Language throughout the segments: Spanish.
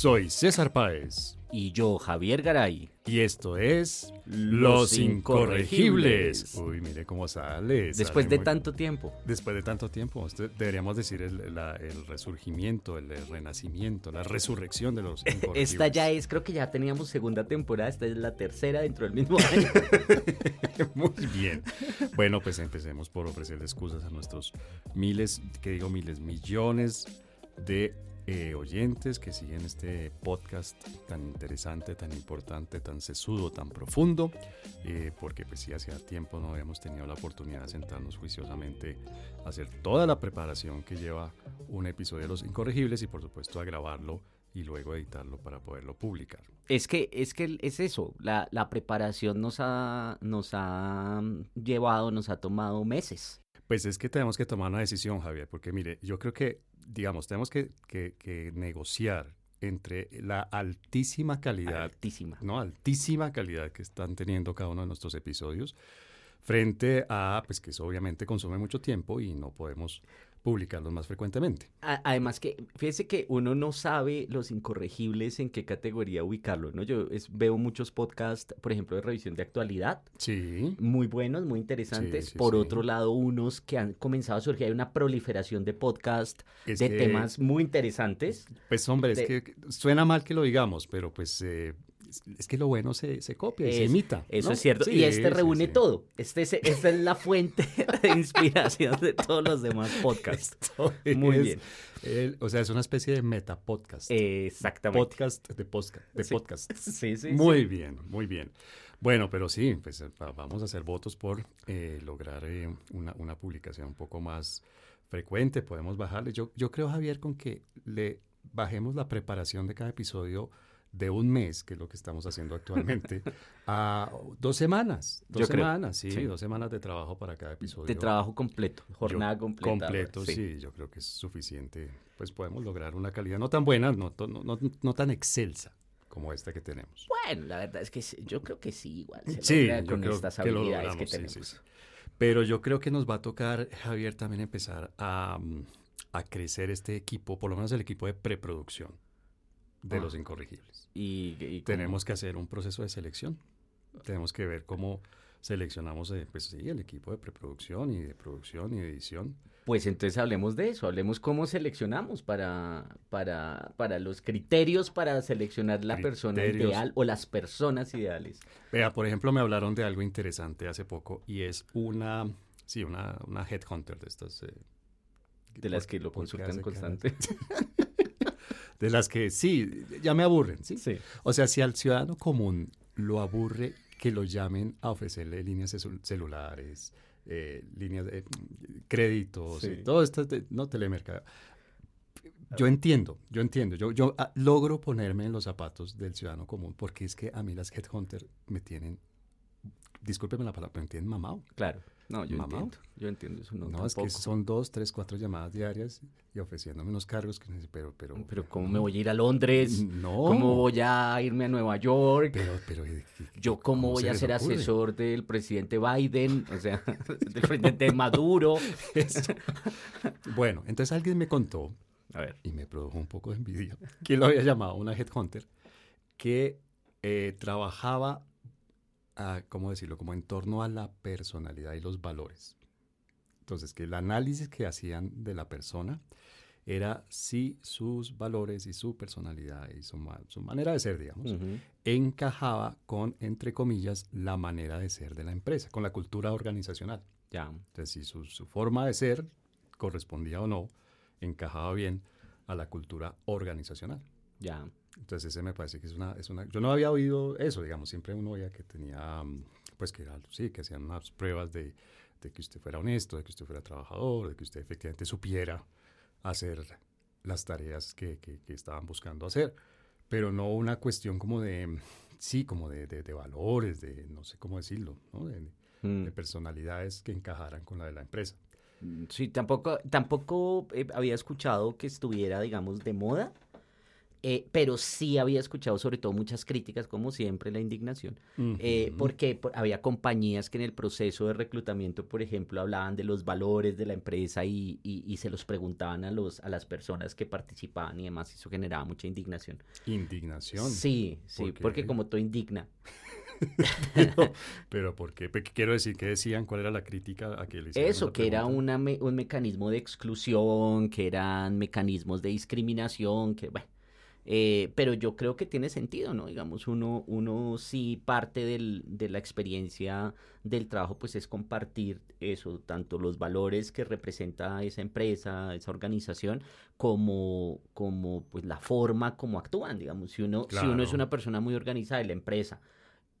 Soy César Páez. Y yo, Javier Garay. Y esto es Los, Incorregibles. Uy, mire cómo sale. Después de tanto tiempo. Después de tanto tiempo. deberíamos decir el, resurgimiento, el, renacimiento, la resurrección de los Incorregibles. Esta ya es, creo que ya teníamos segunda temporada. Esta es la tercera dentro del mismo año. Muy bien. Bueno, pues empecemos por ofrecerle excusas a nuestros miles, que digo miles, millones de eh, oyentes que siguen este podcast tan interesante, tan importante, tan sesudo, tan profundo, eh, porque pues sí, hacía tiempo no habíamos tenido la oportunidad de sentarnos juiciosamente a hacer toda la preparación que lleva un episodio de Los Incorregibles y por supuesto a grabarlo y luego editarlo para poderlo publicar. Es que es, que es eso, la, la preparación nos ha, nos ha llevado, nos ha tomado meses. Pues es que tenemos que tomar una decisión, Javier, porque mire, yo creo que digamos, tenemos que, negociar entre la altísima calidad, altísima. ¿no? altísima calidad que están teniendo cada uno de nuestros episodios, frente a, pues que eso obviamente consume mucho tiempo y no podemos publicarlos más frecuentemente. Además que, fíjese que uno no sabe los incorregibles en qué categoría ubicarlos, ¿no? Yo veo muchos podcasts, por ejemplo, de revisión de actualidad. Sí. Muy buenos, muy interesantes. por otro lado, unos que han comenzado a surgir, hay una proliferación de podcasts de temas muy interesantes. Pues hombre, es que suena mal que lo digamos, pero pues eh, es que lo bueno se, copia y se imita. Eso es cierto. y este reúne todo. Este esta es la fuente de inspiración de todos los demás podcasts. Muy bien. o sea, es una especie de meta podcast. Exactamente. Podcast de, podcast, de podcast. Sí, sí. Muy bien, muy bien. Bueno, pero sí, pues vamos a hacer votos por eh, lograr eh, una, una, publicación un poco más frecuente. Podemos bajarle. Yo, yo creo, Javier, con que le bajemos la preparación de cada episodio de un mes, que es lo que estamos haciendo actualmente, a dos semanas. Dos semanas, sí, dos semanas de trabajo para cada episodio. De trabajo completo, jornada completa. Completo, sí. yo creo que es suficiente. Pues podemos lograr una calidad no tan buena, no, no, no, tan excelsa como esta que tenemos. Bueno, la verdad es que yo creo que sí, igual. sí, con estas habilidades que, tenemos. Pero yo creo que nos va a tocar, Javier, también empezar a, a crecer este equipo, por lo menos el equipo de preproducción de ah. los incorregibles. Y, tenemos que hacer un proceso de selección. Tenemos que ver cómo seleccionamos eh, pues, sí, el equipo de preproducción y de producción y de edición. Pues entonces hablemos de eso, hablemos cómo seleccionamos para, para, para los criterios para seleccionar la persona ideal o las personas ideales. Vea, por ejemplo, me hablaron de algo interesante hace poco y es una, sí, una, una headhunter de estas. Eh, de las que lo consultan constante. de las que sí, ya me aburren, ¿sí? O sea, si al ciudadano común lo aburre que lo llamen a ofrecerle líneas celulares, eh, líneas de créditos, y todo esto, no telemercado. Yo entiendo, yo entiendo, yo, yo ah, logro ponerme en los zapatos del ciudadano común porque es que a mí las headhunters me tienen, discúlpeme la palabra, me tienen mamado. Claro. No, yo entiendo. Yo entiendo eso. No, no es que son dos, tres, cuatro llamadas diarias y ofreciéndome unos cargos que pero, pero. Pero, ¿cómo me voy a ir a Londres? No. ¿Cómo voy a irme a Nueva York? Pero, pero. Yo, ¿cómo, voy a ser asesor del presidente Biden? O sea, del presidente Maduro. bueno, entonces alguien me contó, a ver. y me produjo un poco de envidia, que lo había llamado una headhunter, que eh, trabajaba ¿cómo decirlo? Como en torno a la personalidad y los valores. Entonces, que el análisis que hacían de la persona era si sus valores y su personalidad y su, manera de ser, digamos, encajaba con, entre comillas, la manera de ser de la empresa, con la cultura organizacional. Ya. Entonces, si su, su forma de ser correspondía o no, encajaba bien a la cultura organizacional. Ya. Entonces ese me parece que es una, es una... Yo no había oído eso, digamos, siempre uno oía que tenía, mm, pues que era, sí, que hacían unas pruebas de, de que usted fuera honesto, de que usted fuera trabajador, de que usted efectivamente supiera hacer las tareas que, que, estaban buscando hacer, pero no una cuestión como de, sí, como de, de, valores, de no sé cómo decirlo, ¿no? de, mm. personalidades que encajaran con la de la empresa. Mm, sí, tampoco, tampoco eh, había escuchado que estuviera, digamos, de moda Eh, pero sí había escuchado sobre todo muchas críticas, como siempre, la indignación, eh, porque había compañías que en el proceso de reclutamiento, por ejemplo, hablaban de los valores de la empresa y, y, se los preguntaban a, los, a las personas que participaban y demás, eso generaba mucha indignación. ¿Indignación? Sí, sí, porque como todo indigna. pero, ¿por qué? Quiero decir, ¿qué decían? ¿Cuál era la crítica a que le Eso, que era una un mecanismo de exclusión, que eran mecanismos de discriminación, que bueno eh, pero yo creo que tiene sentido, ¿no? Digamos, uno, uno sí parte del, de la experiencia del trabajo, pues es compartir eso, tanto los valores que representa esa empresa, esa organización, como, como pues la forma como actúan, digamos. Si uno, si uno es una persona muy organizada y la empresa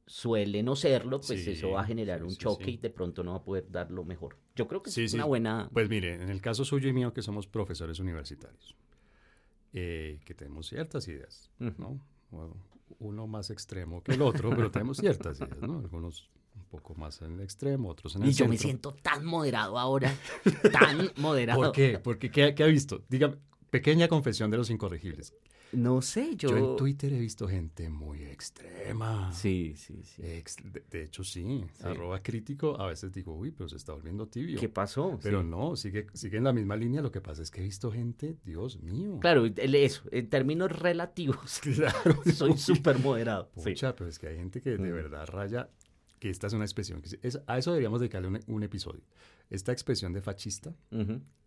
suele no serlo, pues eso va a generar un choque y de pronto no va a poder dar lo mejor. Yo creo que es una buena... Pues mire, en el caso suyo y mío, que somos profesores universitarios, eh, que tenemos ciertas ideas, ¿no? uno más extremo que el otro, pero tenemos ciertas ideas, ¿no? Algunos un poco más en el extremo, otros en el Y yo me siento tan moderado ahora, tan moderado. ¿Por qué? Porque ¿qué, qué ha visto? Dígame, pequeña confesión de los incorregibles. No sé, yo... Yo en Twitter he visto gente muy extrema. Sí, sí, sí. de, hecho, sí. Arroba crítico, a veces digo, uy, pero se está volviendo tibio. ¿Qué pasó? Pero no, sigue, sigue en la misma línea. Lo que pasa es que he visto gente, Dios mío. Claro, eso, en términos relativos. Claro. soy súper moderado. Pucha, pero es que hay gente que de mm. verdad raya que esta es una expresión, que es, a eso deberíamos dedicarle un, episodio. Esta expresión de fascista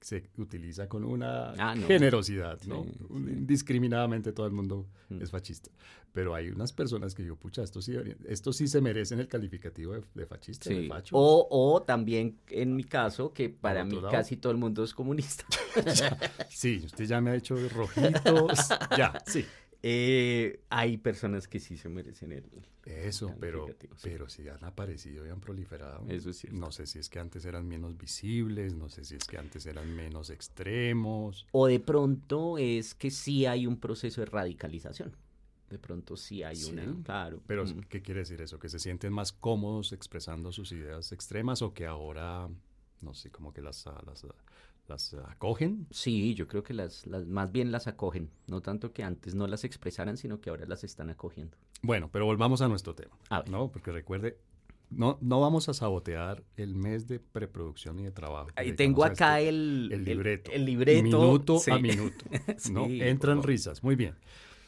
se utiliza con una ah, generosidad, ¿no? Indiscriminadamente todo el mundo mm. es fascista. Pero hay unas personas que digo, pucha, esto sí, esto sí se merecen el calificativo de, fascista, de facho. O, o, también, en mi caso, que para mí casi todo el mundo es comunista. sí, usted ya me ha hecho rojitos. ya, sí. Eh, hay personas que sí se merecen el. Eso, pero, pero si han aparecido y han proliferado. Eso sí. No sé si es que antes eran menos visibles, no sé si es que antes eran menos extremos. O de pronto es que sí hay un proceso de radicalización. De pronto sí hay una, claro. Pero, mm. ¿qué quiere decir eso? ¿Que se sienten más cómodos expresando sus ideas extremas o que ahora, no sé, como que las, las ¿Las acogen? Sí, yo creo que las, las, más bien las acogen. No tanto que antes no las expresaran, sino que ahora las están acogiendo. Bueno, pero volvamos a nuestro tema. ¿no? Porque recuerde, no, no vamos a sabotear el mes de preproducción y de trabajo. Ahí tengo acá este, el, el, libreto. El, libreto. Minuto a minuto. ¿no? Entran risas. Muy bien.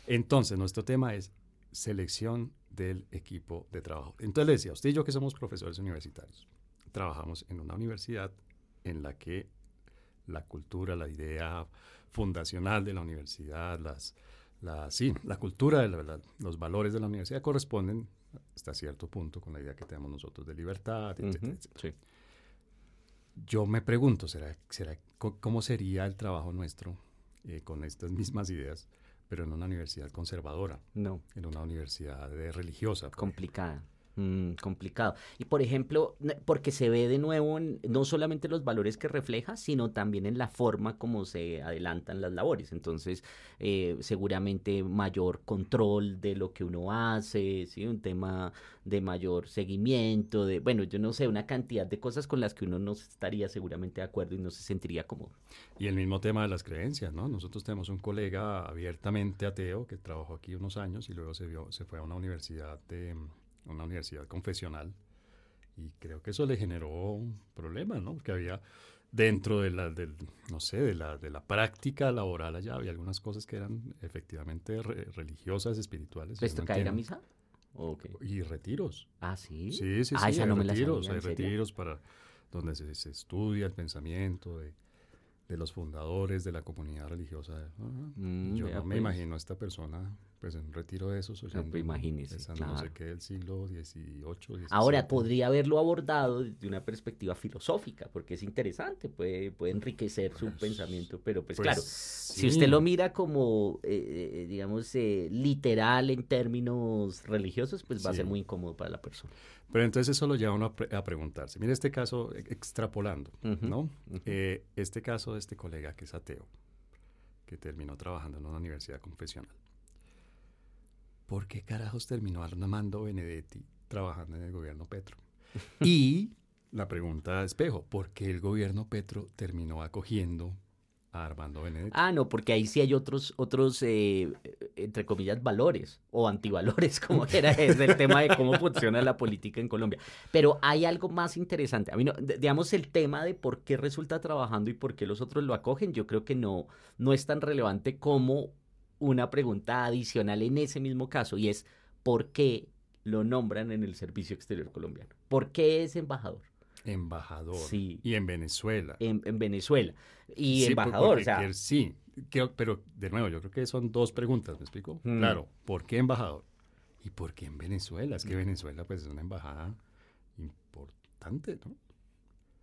Entonces, nuestro tema es selección del equipo de trabajo. Entonces le decía, usted y yo que somos profesores universitarios, trabajamos en una universidad en la que la cultura, la idea fundacional de la universidad, las, la, sí, la cultura, de la, los valores de la universidad corresponden hasta cierto punto con la idea que tenemos nosotros de libertad, etc. Yo me pregunto, ¿será, será, ¿cómo sería el trabajo nuestro eh, con estas mismas ideas, pero en una universidad conservadora? No. En una universidad religiosa. Complicada. Mm, complicado. Y por ejemplo, porque se ve de nuevo en, no solamente los valores que refleja, sino también en la forma como se adelantan las labores. Entonces, eh, seguramente mayor control de lo que uno hace, ¿sí? un tema de mayor seguimiento, de, bueno, yo no sé, una cantidad de cosas con las que uno no estaría seguramente de acuerdo y no se sentiría cómodo. Y el mismo tema de las creencias, ¿no? Nosotros tenemos un colega abiertamente ateo que trabajó aquí unos años y luego se, vio, se fue a una universidad de una universidad confesional, y creo que eso le generó un problema, ¿no? Porque había dentro de la, del, no sé, de la, de la práctica laboral allá había algunas cosas que eran efectivamente religiosas, espirituales. ¿Esto caer a misa? Y retiros. Ah, sí. Sí, sí, ah, sí. hay retiros, hay retiros para donde se, se, estudia el pensamiento de, de, los fundadores de la comunidad religiosa. Mm, yo no me pues. imagino a esta persona pues en retiro de esos oyendo, no, imagínese, no sé qué del siglo XVIII, Ahora, podría haberlo abordado desde una perspectiva filosófica, porque es interesante, puede, puede enriquecer su pues, pensamiento, pero pues, pues claro, si usted lo mira como, eh, eh, digamos, eh, literal en términos religiosos, pues va a ser muy incómodo para la persona. Pero entonces eso lo lleva a uno a, preguntarse. Mire este caso, extrapolando, ¿no? este caso de este colega que es ateo, que terminó trabajando en una universidad confesional ¿por qué carajos terminó Armando Benedetti trabajando en el gobierno Petro? y la pregunta de espejo, ¿por qué el gobierno Petro terminó acogiendo a Armando Benedetti? Ah, no, porque ahí sí hay otros, otros, eh, entre comillas, valores o antivalores, como era el tema de cómo funciona la política en Colombia. Pero hay algo más interesante. A mí, no, digamos, el tema de por qué resulta trabajando y por qué los otros lo acogen, yo creo que no, no es tan relevante como una pregunta adicional en ese mismo caso, y es ¿por qué lo nombran en el Servicio Exterior Colombiano? ¿Por qué es embajador? Embajador. Sí. Y en Venezuela. En, Venezuela. Y embajador, o sea. sí, pero de nuevo, yo creo que son dos preguntas, ¿me explico? Mm. Claro, ¿por qué embajador? ¿Y por qué en Venezuela? Es que Venezuela pues es una embajada importante, ¿no?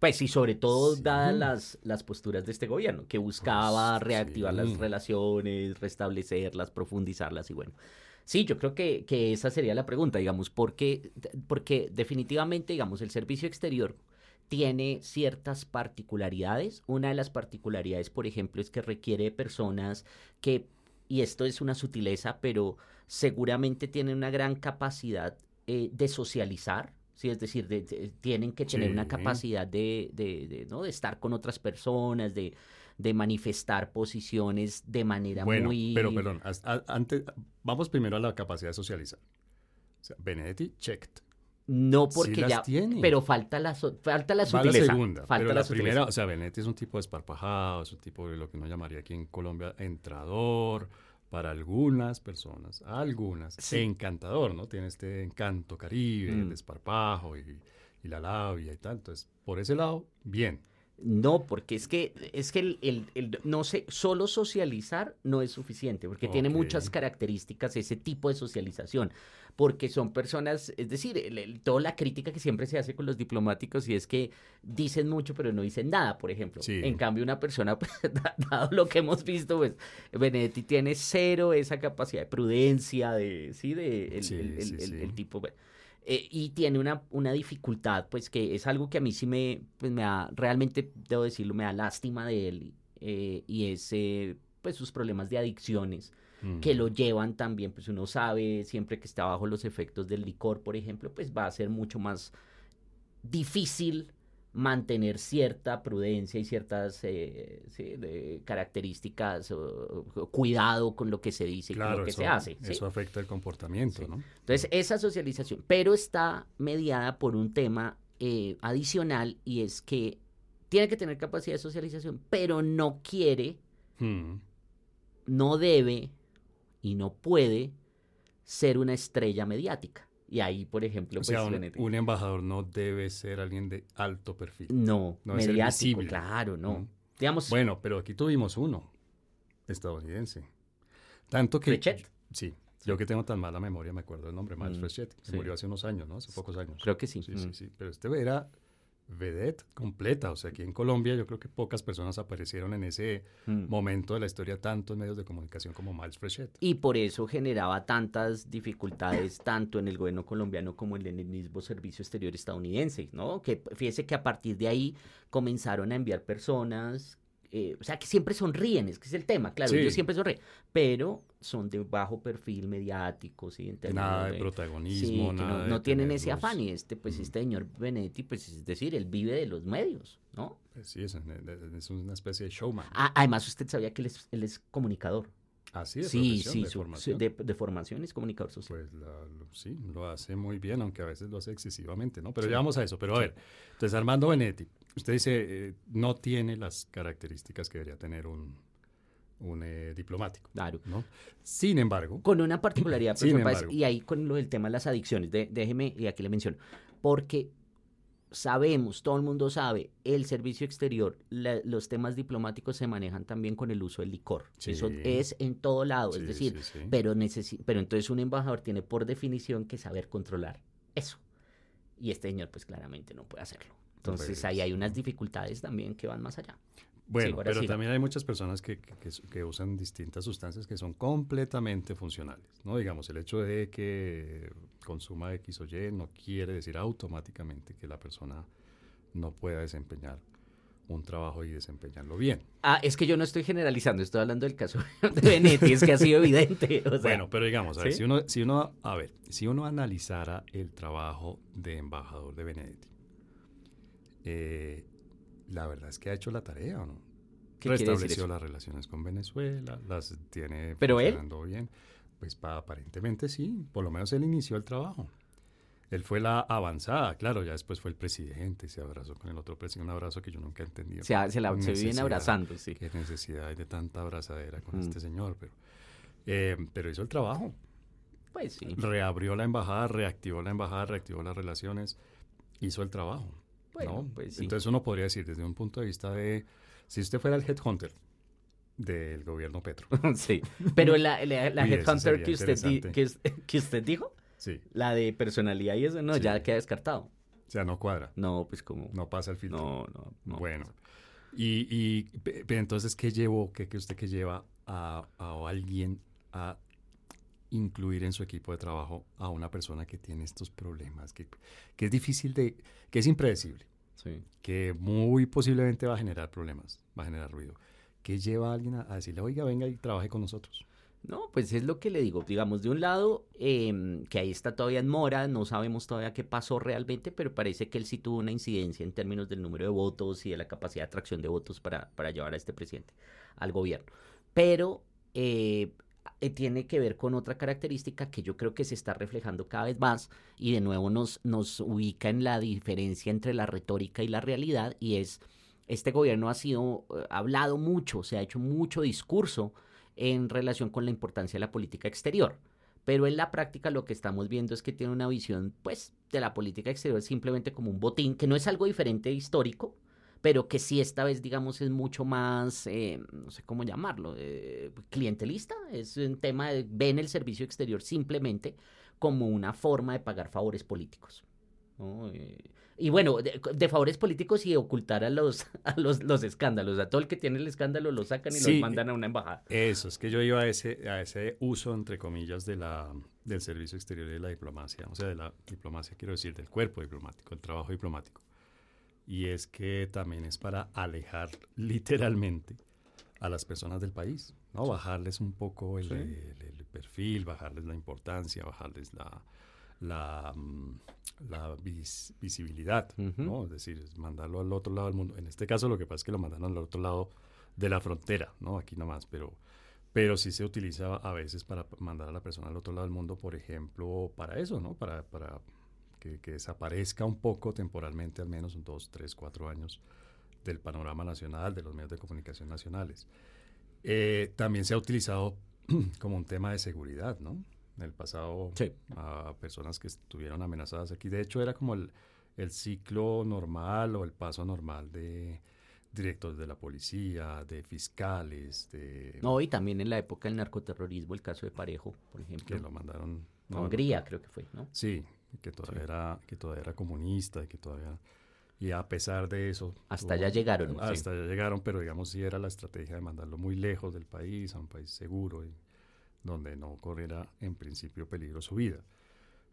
Pues sí, sobre todo dadas las, las posturas de este gobierno, que buscaba pues, reactivar las relaciones, restablecerlas, profundizarlas y bueno. Sí, yo creo que, que esa sería la pregunta, digamos, porque, porque definitivamente, digamos, el servicio exterior tiene ciertas particularidades. Una de las particularidades, por ejemplo, es que requiere personas que, y esto es una sutileza, pero seguramente tienen una gran capacidad eh, de socializar. Sí, es decir, tienen que tener una capacidad de, de, ¿no? de estar con otras personas, de, de manifestar posiciones de manera bueno, muy... Pero, perdón, antes, vamos primero a la capacidad de socializar. O sea, Benedetti checked. No porque ya, pero falta la falta la sutileza. la segunda, falta pero la, primera, o sea, Benetti es un tipo desparpajado, es un tipo de lo que uno llamaría aquí en Colombia entrador para algunas personas, algunas, encantador, ¿no? Tiene este encanto caribe, el mm. desparpajo y, y, la labia y tal. Entonces, por ese lado, bien. No, porque es que, es que el, el, no sé, solo socializar no es suficiente, porque tiene muchas características ese tipo de socialización, porque son personas, es decir, toda la crítica que siempre se hace con los diplomáticos y es que dicen mucho pero no dicen nada, por ejemplo. En cambio, una persona, pues, dado lo que hemos visto, pues Benedetti tiene cero esa capacidad de prudencia, de, sí, de el, tipo... Eh, y tiene una, una, dificultad, pues que es algo que a mí sí me, pues, me da, realmente debo decirlo, me da lástima de él, eh, y es eh, pues sus problemas de adicciones que lo llevan también, pues uno sabe, siempre que está bajo los efectos del licor, por ejemplo, pues va a ser mucho más difícil mantener cierta prudencia y ciertas eh, características o, cuidado con lo que se dice y con lo que se hace. Eso afecta el comportamiento, ¿no? Entonces, esa socialización, pero está mediada por un tema eh, adicional y es que tiene que tener capacidad de socialización, pero no quiere, hmm. no debe y no puede ser una estrella mediática. Y ahí, por ejemplo, o sea, pues, un, embajador no debe ser alguien de alto perfil. No, no mediático, claro, no. Digamos, bueno, pero aquí tuvimos uno, estadounidense. Tanto que... Sí, yo que tengo tan mala memoria, me acuerdo el nombre, Miles mm, Frechet, que murió hace unos años, ¿no? Hace pocos años. Creo que sí. Sí, sí, mm. sí. Pero este era vedette completa. O sea, aquí en Colombia yo creo que pocas personas aparecieron en ese mm. momento de la historia, tanto en medios de comunicación como Miles Frechet. Y por eso generaba tantas dificultades tanto en el gobierno colombiano como en el mismo servicio exterior estadounidense, ¿no? Que fíjese que a partir de ahí comenzaron a enviar personas eh, o sea, que siempre sonríen, es que es el tema, claro, ellos siempre sonríen, pero son de bajo perfil mediático, ¿sí? nada de, protagonismo, nada no, tienen ese afán y este, pues este señor Benedetti, pues es decir, él vive de los medios, ¿no? Pues sí, es, una especie de showman. Ah, además, usted sabía que él es, él es comunicador. Ah, sí, de sí, sí, de, formación. De, formación es comunicador social. Pues sí, lo hace muy bien, aunque a veces lo hace excesivamente, ¿no? Pero ya vamos a eso. Pero a ver, entonces Armando Benetti, Usted dice, eh, no tiene las características que debería tener un, un eh, diplomático. Claro. ¿no? Sin embargo. Con una particularidad, y ahí con lo del tema de las adicciones, déjeme, y aquí le menciono, porque sabemos, todo el mundo sabe, el servicio exterior, los temas diplomáticos se manejan también con el uso del licor. Eso es en todo lado, es decir, pero, pero entonces un embajador tiene por definición que saber controlar eso. Y este señor pues claramente no puede hacerlo. Entonces ahí hay unas dificultades también que van más allá. Bueno, pero también hay muchas personas que, que, usan distintas sustancias que son completamente funcionales, ¿no? Digamos, el hecho de que consuma X o Y no quiere decir automáticamente que la persona no pueda desempeñar un trabajo y desempeñarlo bien. Ah, es que yo no estoy generalizando, estoy hablando del caso de Benetti, es que ha sido evidente. bueno, pero digamos, a ver, si uno, si uno, a ver, si uno analizara el trabajo de embajador de Benedetti, eh, la verdad es que ha hecho la tarea, ¿o no? ¿Qué Restableció las relaciones con Venezuela, las tiene ¿Pero funcionando bien. Pues aparentemente sí, por lo menos él inició el trabajo. Él fue la avanzada, claro, ya después fue el presidente, se abrazó con el otro presidente, un abrazo que yo nunca he entendido. Se, se, la, se viene abrazando, sí. Qué necesidad hay de tanta abrazadera con este mm. señor, pero, eh, pero hizo el trabajo. Pues sí. Reabrió la embajada, reactivó la embajada, reactivó las relaciones, hizo el trabajo. Bueno, pues sí. Entonces uno podría decir desde un punto de vista de, si usted fuera el headhunter del gobierno Petro. sí, pero la, la, headhunter que usted, que, que usted dijo la de personalidad y eso, no, ya queda descartado. O sea, no cuadra. No, pues como... No pasa el filtro. No, no. no bueno. Y, y entonces, ¿qué llevó, qué usted que lleva a, a alguien a incluir en su equipo de trabajo a una persona que tiene estos problemas, que, que es difícil de, que es impredecible, sí. que muy posiblemente va a generar problemas, va a generar ruido. ¿Qué lleva a alguien a, a decirle, oiga, venga y trabaje con nosotros? No, pues es lo que le digo. Digamos, de un lado, em, que ahí está todavía en mora, no sabemos todavía qué pasó realmente, pero parece que él sí tuvo una incidencia en términos del número de votos y de la capacidad de atracción de votos para, para llevar a este presidente al gobierno. Pero eh, eh, tiene que ver con otra característica que yo creo que se está reflejando cada vez más y de nuevo nos, nos ubica en la diferencia entre la retórica y la realidad y es, este gobierno ha sido, ha eh, hablado mucho, se ha hecho mucho discurso en relación con la importancia de la política exterior. Pero en la práctica lo que estamos viendo es que tiene una visión, pues, de la política exterior simplemente como un botín, que no es algo diferente histórico, pero que sí esta vez, digamos, es mucho más, eh, no sé cómo llamarlo, eh, clientelista. Es un tema de, ven el servicio exterior simplemente como una forma de pagar favores políticos. Eh, y bueno, de, favores políticos y ocultar a los, a los, los, escándalos. A todo el que tiene el escándalo lo sacan y lo mandan a una embajada. Eso, es que yo iba a ese, a ese uso, entre comillas, de la, del servicio exterior y de la diplomacia. O sea, de la diplomacia, quiero decir, del cuerpo diplomático, el trabajo diplomático. Y es que también es para alejar literalmente a las personas del país, ¿no? Bajarles un poco el, el perfil, bajarles la importancia, bajarles la la, mm, visibilidad, ¿no? Es decir, mandarlo al otro lado del mundo. En este caso lo que pasa es que lo mandan al otro lado de la frontera, ¿no? Aquí nomás, pero, pero sí se utiliza a veces para mandar a la persona al otro lado del mundo, por ejemplo, para eso, ¿no? Para, para que, desaparezca un poco temporalmente, al menos un dos, tres, cuatro años del panorama nacional, de los medios de comunicación nacionales. Eh, también se ha utilizado como un tema de seguridad, ¿no? en el pasado a personas que estuvieron amenazadas aquí. De hecho, era como el, el ciclo normal o el paso normal de directores de la policía, de fiscales, de... No, y también en la época del narcoterrorismo, el caso de Parejo, por ejemplo. Que lo mandaron... a Hungría, creo que fue, ¿no? Sí, que todavía, Era, que todavía era comunista y que todavía... Y a pesar de eso... Hasta allá llegaron. Hasta allá llegaron, pero digamos sí era la estrategia de mandarlo muy lejos del país, a un país seguro. Y, donde no corriera en principio peligro su vida.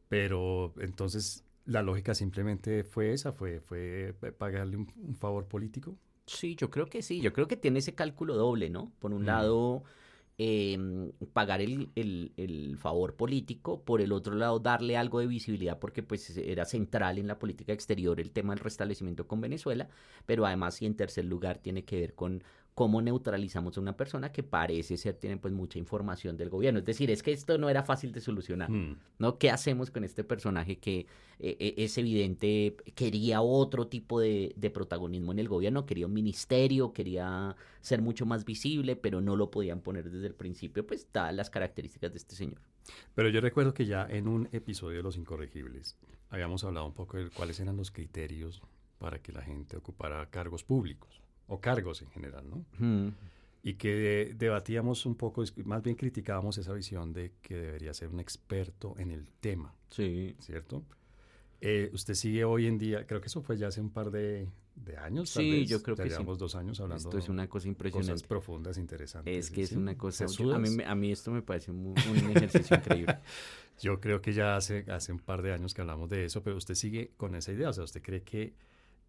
Pero entonces la lógica simplemente fue esa, fue, fue pagarle un, favor político. Sí, yo creo que sí, yo creo que tiene ese cálculo doble, ¿no? Por un lado, em, pagar el, el, el, favor político, por el otro lado, darle algo de visibilidad porque pues era central en la política exterior el tema del restablecimiento con Venezuela, pero además y en tercer lugar tiene que ver con cómo neutralizamos a una persona que parece ser tiene pues mucha información del gobierno. Es decir, es que esto no era fácil de solucionar, hmm. ¿no? ¿Qué hacemos con este personaje que eh, eh, es evidente quería otro tipo de, protagonismo en el gobierno, quería un ministerio, quería ser mucho más visible, pero no lo podían poner desde el principio, pues dadas las características de este señor. Pero yo recuerdo que ya en un episodio de Los Incorregibles habíamos hablado un poco de cuáles eran los criterios para que la gente ocupara cargos públicos o cargos en general, ¿no? Y que debatíamos un poco, más bien criticábamos esa visión de que debería ser un experto en el tema. Sí. ¿Cierto? Eh, usted sigue hoy en día, creo que eso fue ya hace un par de, años. Sí, yo creo que llevamos dos años hablando. Esto es una cosa impresionante. Cosas profundas, interesantes. Es que es una cosa. A mí, a mí esto me parece un, un ejercicio increíble. Yo creo que ya hace, hace un par de años que hablamos de eso, pero usted sigue con esa idea. O sea, usted cree que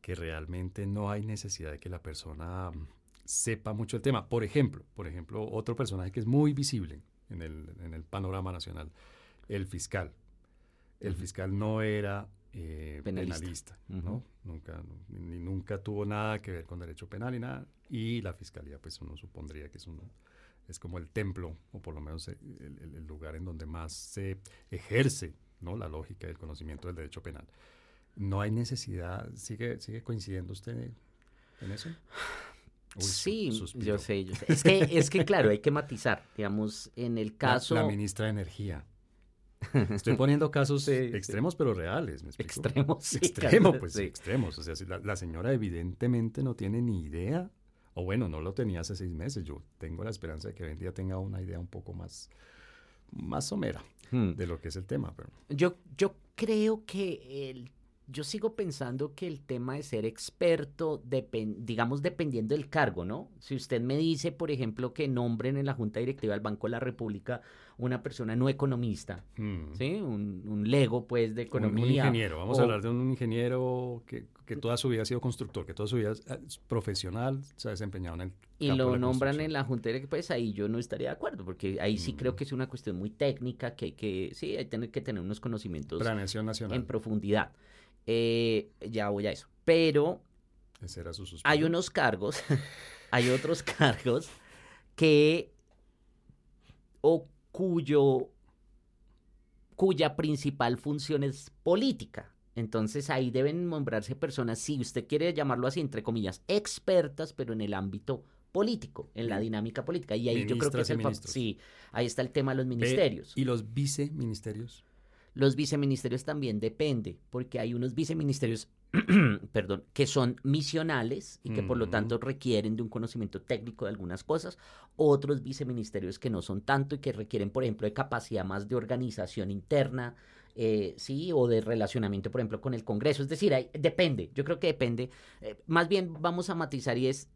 que realmente no hay necesidad de que la persona mm, sepa mucho el tema. Por ejemplo, por ejemplo, otro personaje que es muy visible en el, en el panorama nacional, el fiscal. El fiscal no era eh, penalista, ¿no? Nunca, ni, nunca tuvo nada que ver con derecho penal y nada. Y la fiscalía, pues uno supondría que es, es como el templo, o por lo menos el, el- el lugar en donde más se ejerce ¿no? la lógica y el conocimiento del derecho penal. ¿No hay necesidad? ¿Sigue, sigue coincidiendo usted en eso? Uy, sí, yo sé, yo sé. Es que, es que claro, hay que matizar. Digamos, en el caso La, ministra de Energía. Estoy poniendo casos Sí, sí. extremos, pero reales. ¿me explico? extremo, sí, Extremo, claro, pues sí. extremos. O sea, si la, la señora evidentemente no tiene ni idea, o bueno, no lo tenía hace seis meses. Yo tengo la esperanza de que hoy en día tenga una idea un poco más, más somera Hmm. de lo que es el tema. Pero, Yo, yo creo que el, yo sigo pensando que el tema de ser experto, depen- digamos, dependiendo del cargo, ¿no? Si usted me dice, por ejemplo, que nombren en la Junta Directiva del Banco de la República una persona no economista, hmm, ¿sí? Un, un lego, pues, de economía. Un, ingeniero, vamos a hablar de un ingeniero que, que toda su vida ha sido constructor, que toda su vida es es profesional, se ha desempeñado en el y campo de lo la nombran en la Junta Directiva, pues ahí yo no estaría de acuerdo, porque ahí sí creo Mm. que es una cuestión muy técnica, que hay que, sí, hay tener que tener unos conocimientos Planeación Nacional. en profundidad. Eh, ya voy a eso. Pero Ese era su suspiro. hay unos cargos, hay otros cargos que o cuyo cuya principal función es política. Entonces ahí deben nombrarse personas, si usted quiere llamarlo así, entre comillas, expertas, pero en el ámbito político, en la dinámica política. Y ahí yo creo que es el sí, ahí está el tema de los ministerios. ¿Y los viceministerios? Los viceministerios también depende, porque hay unos viceministerios, perdón, que son misionales y que por lo tanto requieren de un conocimiento técnico de algunas cosas, otros viceministerios que no son tanto y que requieren, por ejemplo, de capacidad más de organización interna, eh, sí, o de relacionamiento, por ejemplo, con el Congreso. Es decir, hay- depende, yo creo que depende. Eh, más bien vamos a matizar y es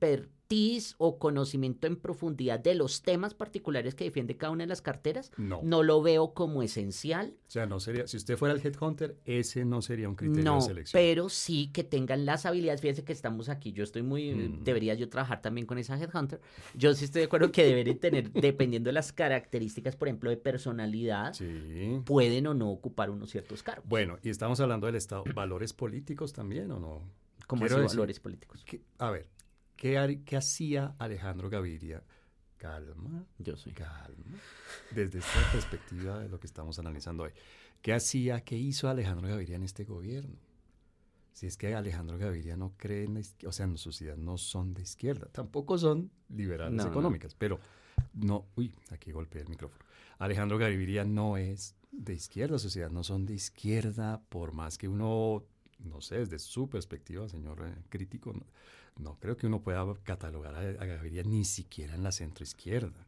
expertise o conocimiento en profundidad de los temas particulares que defiende cada una de las carteras No. no lo veo como esencial, O sea, no sería, si usted fuera el headhunter, ese no sería un criterio no, de selección. pero sí que tengan las habilidades. Fíjense que estamos aquí, yo estoy muy, Mm. debería yo trabajar también con esa headhunter. Yo sí estoy de acuerdo que deberían tener, dependiendo de las características, por ejemplo, de personalidad, Sí. pueden o no ocupar unos ciertos cargos, Bueno, y estamos hablando del Estado. ¿Valores políticos también o no? como valores políticos. ¿Qué- a ver, ¿qué, qué hacía Alejandro Gaviria? Calma, Yo soy. calma. Desde esta perspectiva de lo que estamos analizando hoy. ¿Qué hacía, qué hizo Alejandro Gaviria en este gobierno? Si es que Alejandro Gaviria no cree en la izquierda, o sea, en sus ideas no son de izquierda, tampoco son liberales No, no. económicas, pero no, uy, aquí golpeé el micrófono. Alejandro Gaviria no es de izquierda, sus ideas no son de izquierda, por más que uno, no sé, desde su perspectiva, señor eh, crítico, no, no creo que uno pueda catalogar a, a Gaviria ni siquiera en la centroizquierda.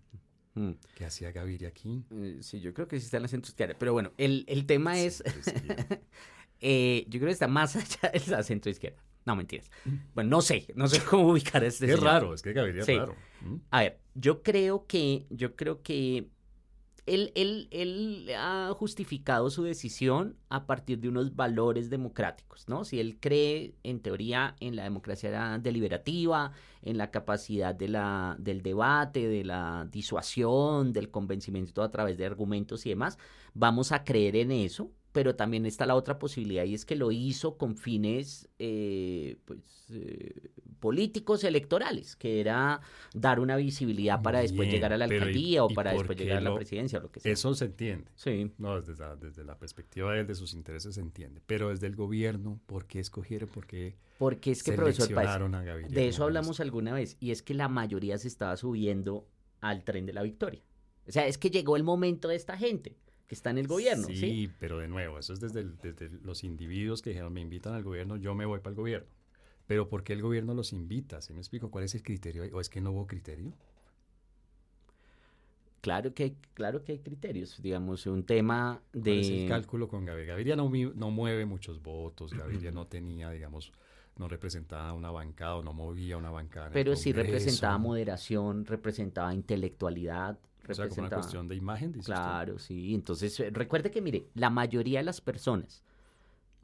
Mm. ¿Qué hacía Gaviria aquí? Eh, sí, yo creo que sí está en la centro izquierda, pero bueno, el, el tema es, Centroizquierda. eh, yo creo que está más allá de la centro izquierda. No, mentiras. Bueno, no sé, no sé cómo ubicar a este es señor. raro, es que Gaviria Sí. es raro. ¿Mm? A ver, yo creo que, yo creo que él, él, él ha justificado su decisión a partir de unos valores democráticos, ¿no? Si él cree, en teoría, en la democracia deliberativa, en la capacidad de la, del debate, de la disuasión, del convencimiento a través de argumentos y demás, vamos a creer en eso, pero también está la otra posibilidad y es que lo hizo con fines eh, pues, eh, políticos electorales, que era dar una visibilidad para después Bien, llegar a la pero ¿y- alcaldía o para después llegar a la presidencia o lo que sea. Eso se entiende. Sí. No, desde la, desde la perspectiva de él, de sus intereses se entiende. Pero desde el gobierno, ¿por qué escogieron? ¿Por qué Porque es que, profesor Páez, de eso hablamos alguna vez, y es que la mayoría se estaba subiendo al tren de la victoria. O sea, es que llegó el momento de esta gente que está en el gobierno, ¿sí? Sí, pero de nuevo, eso es desde, el- desde los individuos que dijeron, me invitan al gobierno, yo me voy para el gobierno. Pero ¿por qué el gobierno los invita? ¿Sí me explico? ¿Cuál es el criterio? ¿O es que no hubo criterio? Claro que, hay- claro que hay criterios, digamos, un tema ¿Cuál es el de... cálculo con Gaviria? Gaviria no, no mueve muchos votos, Gaviria no tenía, digamos, no representaba una bancada o no movía una bancada. Pero sí representaba moderación, representaba intelectualidad, O sea, como una cuestión de imagen. Claro, sí. Entonces, eh, recuerde que, mire, la mayoría de las personas,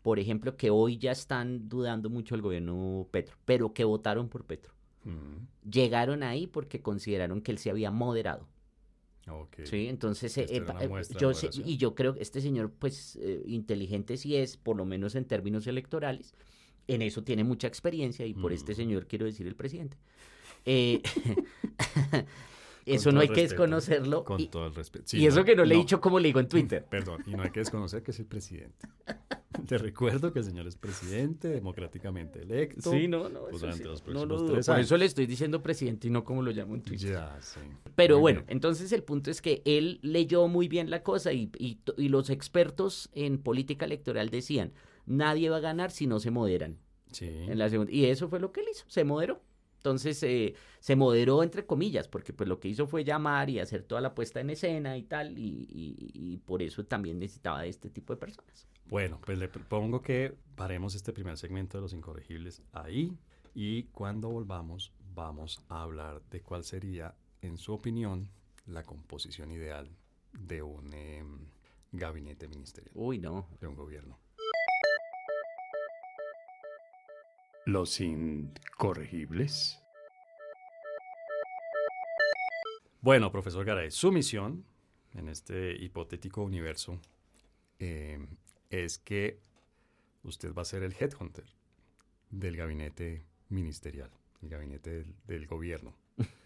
por ejemplo, que hoy ya están dudando mucho del gobierno Petro, pero que votaron por Petro, Mm, llegaron ahí porque consideraron que él se había moderado. ok. Sí, entonces, Esto eh, eh, yo sé- y yo creo que este señor, pues, eh, inteligente sí es, por lo menos en términos electorales, en eso tiene mucha experiencia y por este Mm. señor quiero decir el presidente. Eso no hay que desconocerlo. Con y, todo el respeto. Sí, y eso no, que no le he dicho como le digo en Twitter. Perdón, y no hay que desconocer que es el presidente. Te recuerdo que el señor es presidente, democráticamente electo. Sí, no, no, pues eso durante sí, los no lo dudo. Por eso le estoy diciendo presidente y no como lo llamo en Twitter. Ya, sí. Pero Muy bueno, bien. entonces el punto es que él leyó muy bien la cosa y, y y los expertos en política electoral decían, nadie va a ganar si no se moderan. Sí. En la segunda. Y eso fue lo que él hizo, se moderó. Entonces eh, se moderó entre comillas, porque pues lo que hizo fue llamar y hacer toda la puesta en escena y tal, y, y- y por eso también necesitaba de este tipo de personas. Bueno, pues le propongo que paremos este primer segmento de los incorregibles ahí y cuando volvamos vamos a hablar de cuál sería, en su opinión, la composición ideal de un em, gabinete ministerial, Uy, no. de un gobierno. Los incorregibles. Bueno, profesor Garay, su misión en este hipotético universo eh, es que usted va a ser el headhunter del gabinete ministerial, el gabinete del, del gobierno.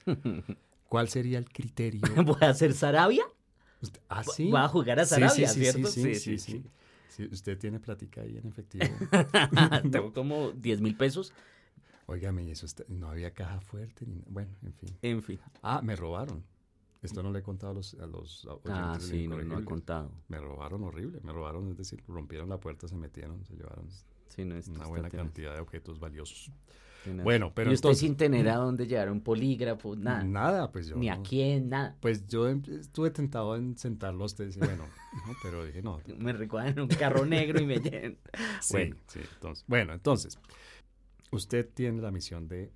¿Cuál sería el criterio? ¿Voy a hacer Sarabia? ¿Ah, sí? Va a jugar a Sí, Sarabia, sí, sí, ¿cierto? Sí, sí, sí, sí. Sí, Usted tiene plática ahí en efectivo. Tengo como 10 mil pesos. Óigame, y eso está- no había caja fuerte. ni- bueno, en fin. En fin. Ah, me robaron. Esto no le he contado a los, a los Ah, sí, no, no ha Incorregible. contado. Me robaron horrible, me robaron, es decir, rompieron la puerta, se metieron, se llevaron Sí, no, esto una buena cantidad de objetos valiosos. Tenaz. Bueno, pero y usted entonces- sin tener a dónde llevar un polígrafo, nada. Nada, pues yo. Ni a quién, nada. Pues yo em- estuve tentado en sentarlo a usted y decir, bueno, no, pero dije, no. Me en un carro negro y me lleven. Sí, Bueno. sí, entonces. Bueno, entonces, usted tiene la misión de,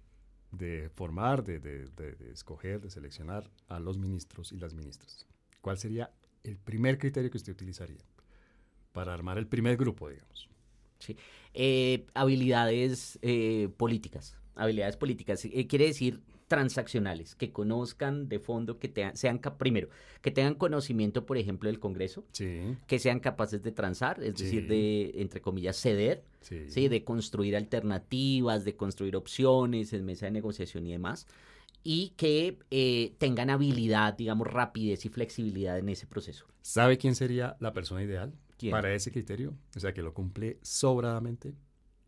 de formar, de, de- de- de escoger, de seleccionar a los ministros y las ministras. ¿Cuál sería el primer criterio que usted utilizaría para armar el primer grupo, digamos? Eh, habilidades eh, políticas. Habilidades políticas. eh, quiere decir transaccionales, que conozcan de fondo, que te- sean, primero, que tengan conocimiento, por ejemplo, del Congreso, Sí, que sean capaces de transar, es decir, Sí. de, entre comillas, ceder, sí. ¿sí? de construir alternativas, de construir opciones en mesa de negociación y demás, y que eh, tengan habilidad, digamos, rapidez y flexibilidad en ese proceso. ¿Sabe quién sería la persona ideal ¿Quién? para ese criterio? O sea, que lo cumple sobradamente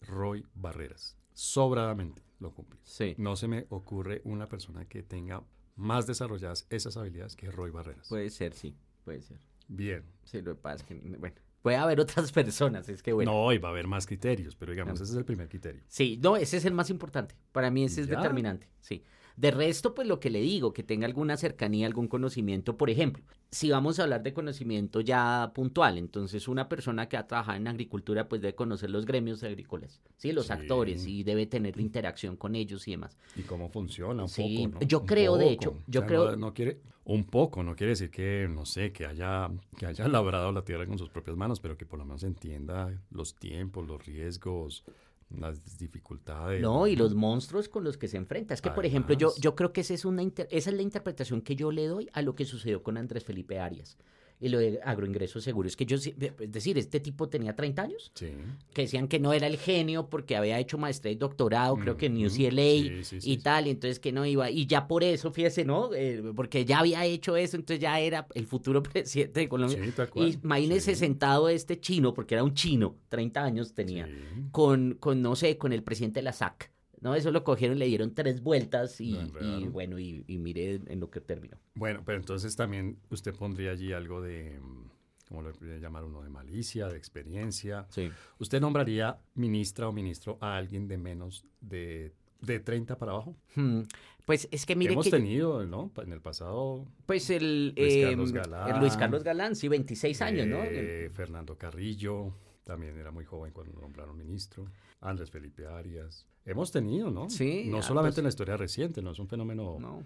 Roy Barreras. Sobradamente lo cumple. Sí. No se me ocurre una persona que tenga más desarrolladas esas habilidades que Roy Barreras. Puede ser, sí, puede ser. Bien. Sí, lo que pasa es que, bueno, puede haber otras personas, es que bueno. No, y va a haber más criterios, pero digamos, Claro. ese es el primer criterio. Sí, no, ese es el más importante. Para mí ese es Ya. determinante, sí. De resto, pues lo que le digo, que tenga alguna cercanía, algún conocimiento, por ejemplo, si vamos a hablar de conocimiento ya puntual, entonces una persona que ha trabajado en agricultura, pues debe conocer los gremios agrícolas, sí, los Sí. actores, y debe tener interacción con ellos y demás. Y cómo funciona un Sí, poco, ¿no? yo Un creo, de hecho, O yo sea, creo- No, no quiere, un poco, no quiere decir que, no sé, que haya, que haya labrado la tierra con sus propias manos, pero que por lo menos entienda los tiempos, los riesgos, las dificultades. No, y los monstruos con los que se enfrenta. Es que, por ejemplo, yo, yo creo que esa es, una inter- esa es la interpretación que yo le doy a lo que sucedió con Andrés Felipe Arias y lo de agroingresos seguros. Es que yo, es decir, este tipo tenía 30 años, Sí. que decían que no era el genio porque había hecho maestría y doctorado, creo que en. UCLA Sí, sí, sí, y tal, y entonces que no iba, y ya por eso, fíjese, ¿no? Eh, porque ya había hecho eso, entonces ya era el futuro presidente de Colombia. Y imagínese sentado este chino, porque era un chino, 30 años tenía con, con, no sé, con el presidente de la SAC. ¿No? Eso lo cogieron, le dieron tres vueltas y, bueno, y, y mire en lo que terminó. Bueno, pero entonces también usted pondría allí algo de, mm, ¿cómo lo podría llamar uno? De malicia, de experiencia. Sí. ¿Usted nombraría ministra o ministro a alguien de menos de, de 30 para abajo? Hmm, Pues es que mire Hemos que tenido, ¿no? En el pasado, pues el Luis eh, Carlos el Galán. Luis Carlos Galán, sí, 26 años, ¿no? eh, Fernando Carrillo, también era muy joven cuando lo nombraron ministro. Andrés Felipe Arias. Hemos tenido, ¿no? Sí, No ah, solamente pues- en la historia reciente, no es un fenómeno No.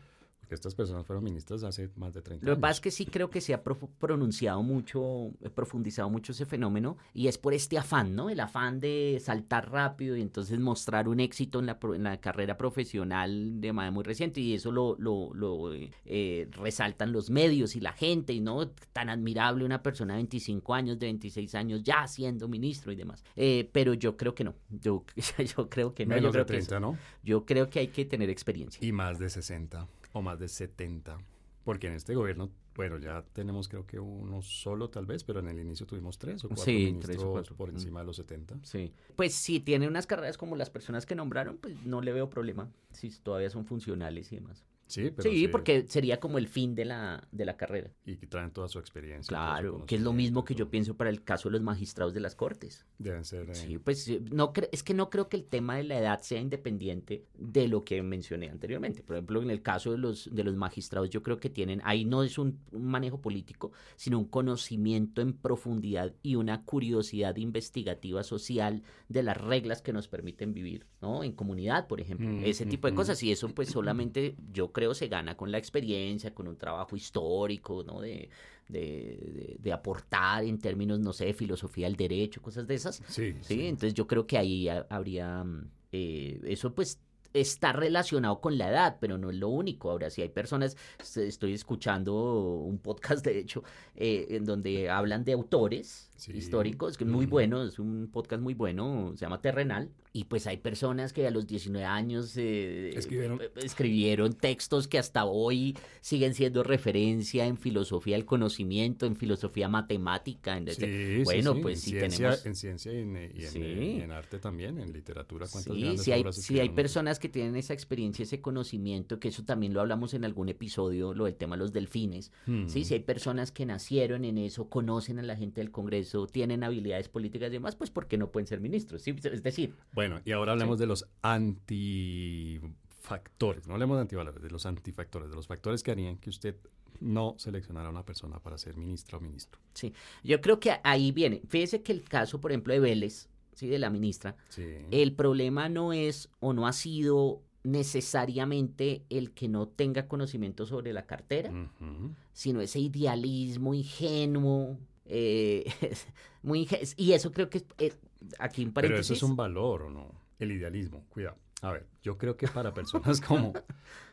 Estas personas fueron ministras hace más de 30 Lo años. que pasa es que sí creo que se ha pronunciado mucho, eh, profundizado mucho ese fenómeno y es por este afán, ¿no? El afán de saltar rápido y entonces mostrar un éxito en la, en la carrera profesional de manera muy reciente y eso lo, lo, lo, eh, resaltan los medios y la gente y no tan admirable una persona de 25 años, de 26 años ya siendo ministro y demás. Eh, pero yo creo que no, yo, yo creo que no, yo Menos creo de que es- 30, ¿no? yo creo que hay que tener experiencia. Y más de 60 o más de 70. Porque en este gobierno, bueno, ya tenemos creo que uno solo tal vez, pero en el inicio tuvimos tres o cuatro Sí, ministros tres o cuatro. por Mm. encima de los 70. Sí. Pues si tiene unas carreras como las personas que nombraron, pues no le veo problema. Si todavía son funcionales y demás. Sí, pero sí, porque sería como el fin de la, de la carrera. Y que traen toda su experiencia. todo su Claro, que es lo mismo que yo pienso para el caso de los magistrados de las cortes. Deben ser... eh, Sí, pues eh, no es que no creo que el tema de la edad sea independiente de lo que mencioné anteriormente. Por ejemplo, en el caso de los, de los magistrados, yo creo que tienen, ahí no es un, un manejo político, sino un conocimiento en profundidad y una curiosidad investigativa social de las reglas que nos permiten vivir, ¿no? En comunidad, por ejemplo, Mm, ese tipo de mm, cosas. Y eso, pues, solamente yo creo se gana con la experiencia, con un trabajo histórico, ¿no? De, de, de- de aportar en términos, no sé, de filosofía del derecho, cosas de esas. Sí, Sí, entonces yo creo que ahí ha- habría, mm, eh, eso pues está relacionado con la edad, pero no es lo único. Ahora, si hay personas, estoy escuchando un podcast, de hecho, eh, en donde hablan de autores Sí. históricos, que es muy Ujú. bueno, es un podcast muy bueno, se llama Terrenal, y pues hay personas que a los 19 años eh, Escribieron. eh, escribieron textos que hasta hoy siguen siendo referencia en filosofía del conocimiento, en filosofía matemática, en Sí, sí, bueno, sí, pues en si ciencia, tenemos... En ciencia y en, eh, y en, Sí. eh, en arte también, en literatura. ¿Cuántas Sí, grandes si hay, obras si hay personas que tienen esa experiencia, ese conocimiento, que eso también lo hablamos en algún episodio, lo del tema de los delfines, Hmm. ¿sí? Si hay personas que nacieron en eso, conocen a la gente del Congreso, tienen habilidades políticas y demás, pues ¿por qué no pueden ser ministros? ¿Sí? Es decir, Bueno, y ahora hablemos de los antifactores. No hablemos de antivalores, de los antifactores, de los factores que harían que usted no seleccionara a una persona para ser ministra o ministro. sí, yo creo que ahí viene. Fíjese que el caso, por ejemplo, de Vélez, ¿sí? De la ministra, Sí. el problema no es o no ha sido necesariamente el que no tenga conocimiento sobre la cartera, sino ese idealismo ingenuo, eh, muy y eso creo que es, eh, aquí en Pero paréntesis. eso es un valor o no. El idealismo, cuidado. A ver, yo creo que para personas como,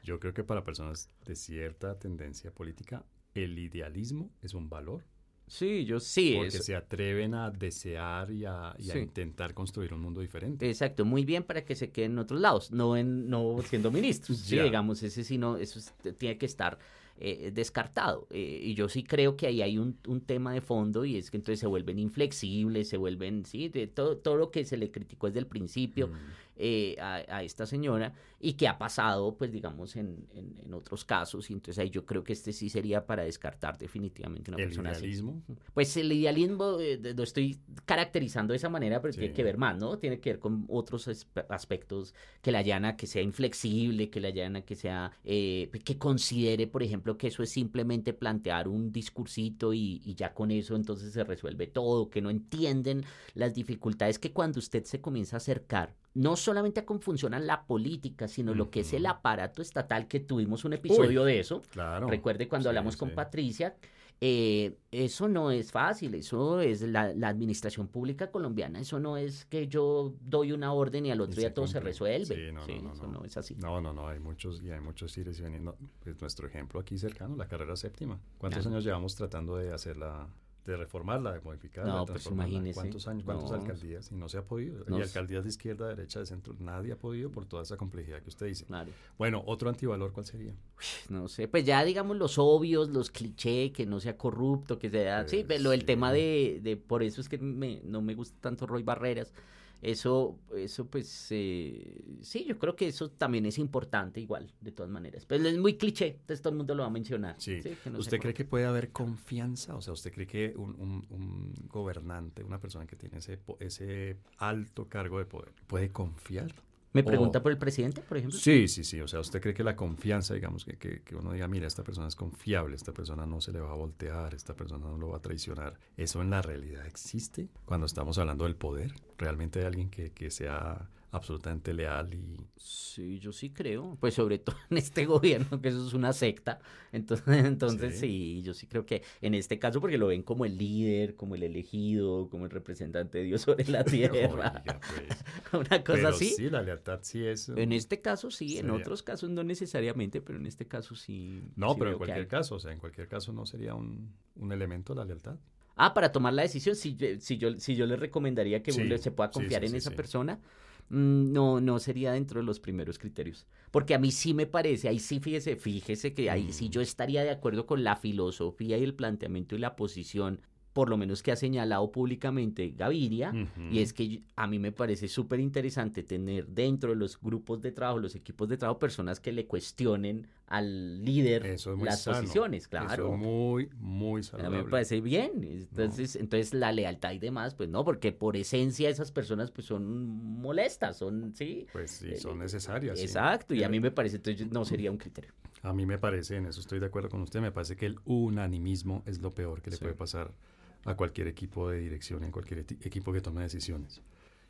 yo creo que para personas de cierta tendencia política, el idealismo es un valor. Sí, yo sí. Porque eso- se atreven a desear y a, y a Sí. intentar construir un mundo diferente. Exacto, muy bien para que se queden en otros lados, no en no siendo ministros. Sí, digamos, ese sí no, eso es- tiene que estar eh, descartado. Eh, y yo sí creo que ahí hay un, un tema de fondo y es que entonces se vuelven inflexibles, se vuelven, sí, de todo, todo lo que se le criticó desde el principio Mm. Eh, a, a esta señora y que ha pasado, pues digamos, en, en, en otros casos. Y entonces ahí yo creo que este sí sería para descartar definitivamente una El persona así. idealismo. Pues el idealismo eh, lo estoy caracterizando de esa manera, pero Sí. tiene que ver más, ¿no? Tiene que ver con otros aspe- aspectos que la llana que sea inflexible, que la llana que sea, eh, que considere, por ejemplo, que eso es simplemente plantear un discursito y, y ya con eso entonces se resuelve todo, que no entienden las dificultades que cuando usted se comienza a acercar, no solamente a cómo funciona la política, sino lo que es el aparato estatal, que tuvimos un episodio de eso. Claro. Recuerde cuando Sí, hablamos con. Patricia, eh, eso no es fácil, eso es la, la administración pública colombiana, eso no es que yo doy una orden y al otro Y día todo se resuelve. Sí, no, no, no, eso no. no es así. No, no, no, hay muchos y hay muchos ires y veniendo. Pues nuestro ejemplo aquí cercano, la carrera séptima. ¿Cuántos años llevamos tratando de hacerla, de reformarla, de modificarla, No, de pues transformarla? ¿Cuántos años, cuántas No. alcaldías? Y no se ha podido. No y alcaldías de izquierda, derecha, de centro, nadie ha podido por toda esa complejidad que usted dice. Claro. Bueno, otro antivalor, ¿cuál sería? No sé, pues ya digamos los obvios, los clichés, que no sea corrupto, que sea... sí, Pues, lo sí. tema de, de... Por eso es que me- no me gusta tanto Roy Barreras. Eso, eso pues, eh, sí, yo creo que eso también es importante igual, de todas maneras. Pero es muy cliché, entonces todo el mundo lo va a mencionar. Sí. no ¿Usted cree que puede haber confianza? O sea, ¿usted cree que un, un- un gobernante, una persona que tiene ese, ese alto cargo de poder, puede confiar? ¿Me o- pregunta por el presidente, por ejemplo? Sí, sí, sí. O sea, ¿usted cree que la confianza, digamos, que, que, que uno diga, mira, esta persona es confiable, esta persona no se le va a voltear, esta persona no lo va a traicionar, ¿eso en la realidad existe? Cuando estamos hablando del poder, ¿realmente hay alguien que, que sea absolutamente leal y... Sí, yo sí creo. Pues sobre todo en este gobierno, que eso es una secta. Entonces, entonces sí. yo sí creo que en este caso, porque lo ven como el líder, como el elegido, como el representante de Dios sobre la tierra. pues. una cosa así. Sí, la lealtad sí es... En este caso sí, en otros casos no necesariamente, pero en este caso sí. No, pero en cualquier caso, o sea, en cualquier caso no sería un, un elemento la lealtad. Ah, para tomar la decisión, si, si, yo, si yo le recomendaría que uno se pueda confiar en esa persona, no, no sería dentro de los primeros criterios. Porque a mí sí me parece, ahí sí fíjese, fíjese que ahí sí mm. yo estaría de acuerdo con la filosofía y el planteamiento y la posición por lo menos que ha señalado públicamente Gaviria, y es que a mí me parece súper interesante tener dentro de los grupos de trabajo, los equipos de trabajo, personas que le cuestionen al líder las posiciones, claro. Eso muy, muy saludable. A mí me parece bien. Entonces, entonces la lealtad y demás, pues no, porque por esencia esas personas pues son molestas, son, sí. Pues sí, son necesarias. Exacto, y a mí me parece, entonces no sería un criterio. A mí me parece, en eso estoy de acuerdo con usted, me parece que el unanimismo es lo peor que le puede pasar a cualquier equipo de dirección, en cualquier equipo que tome decisiones.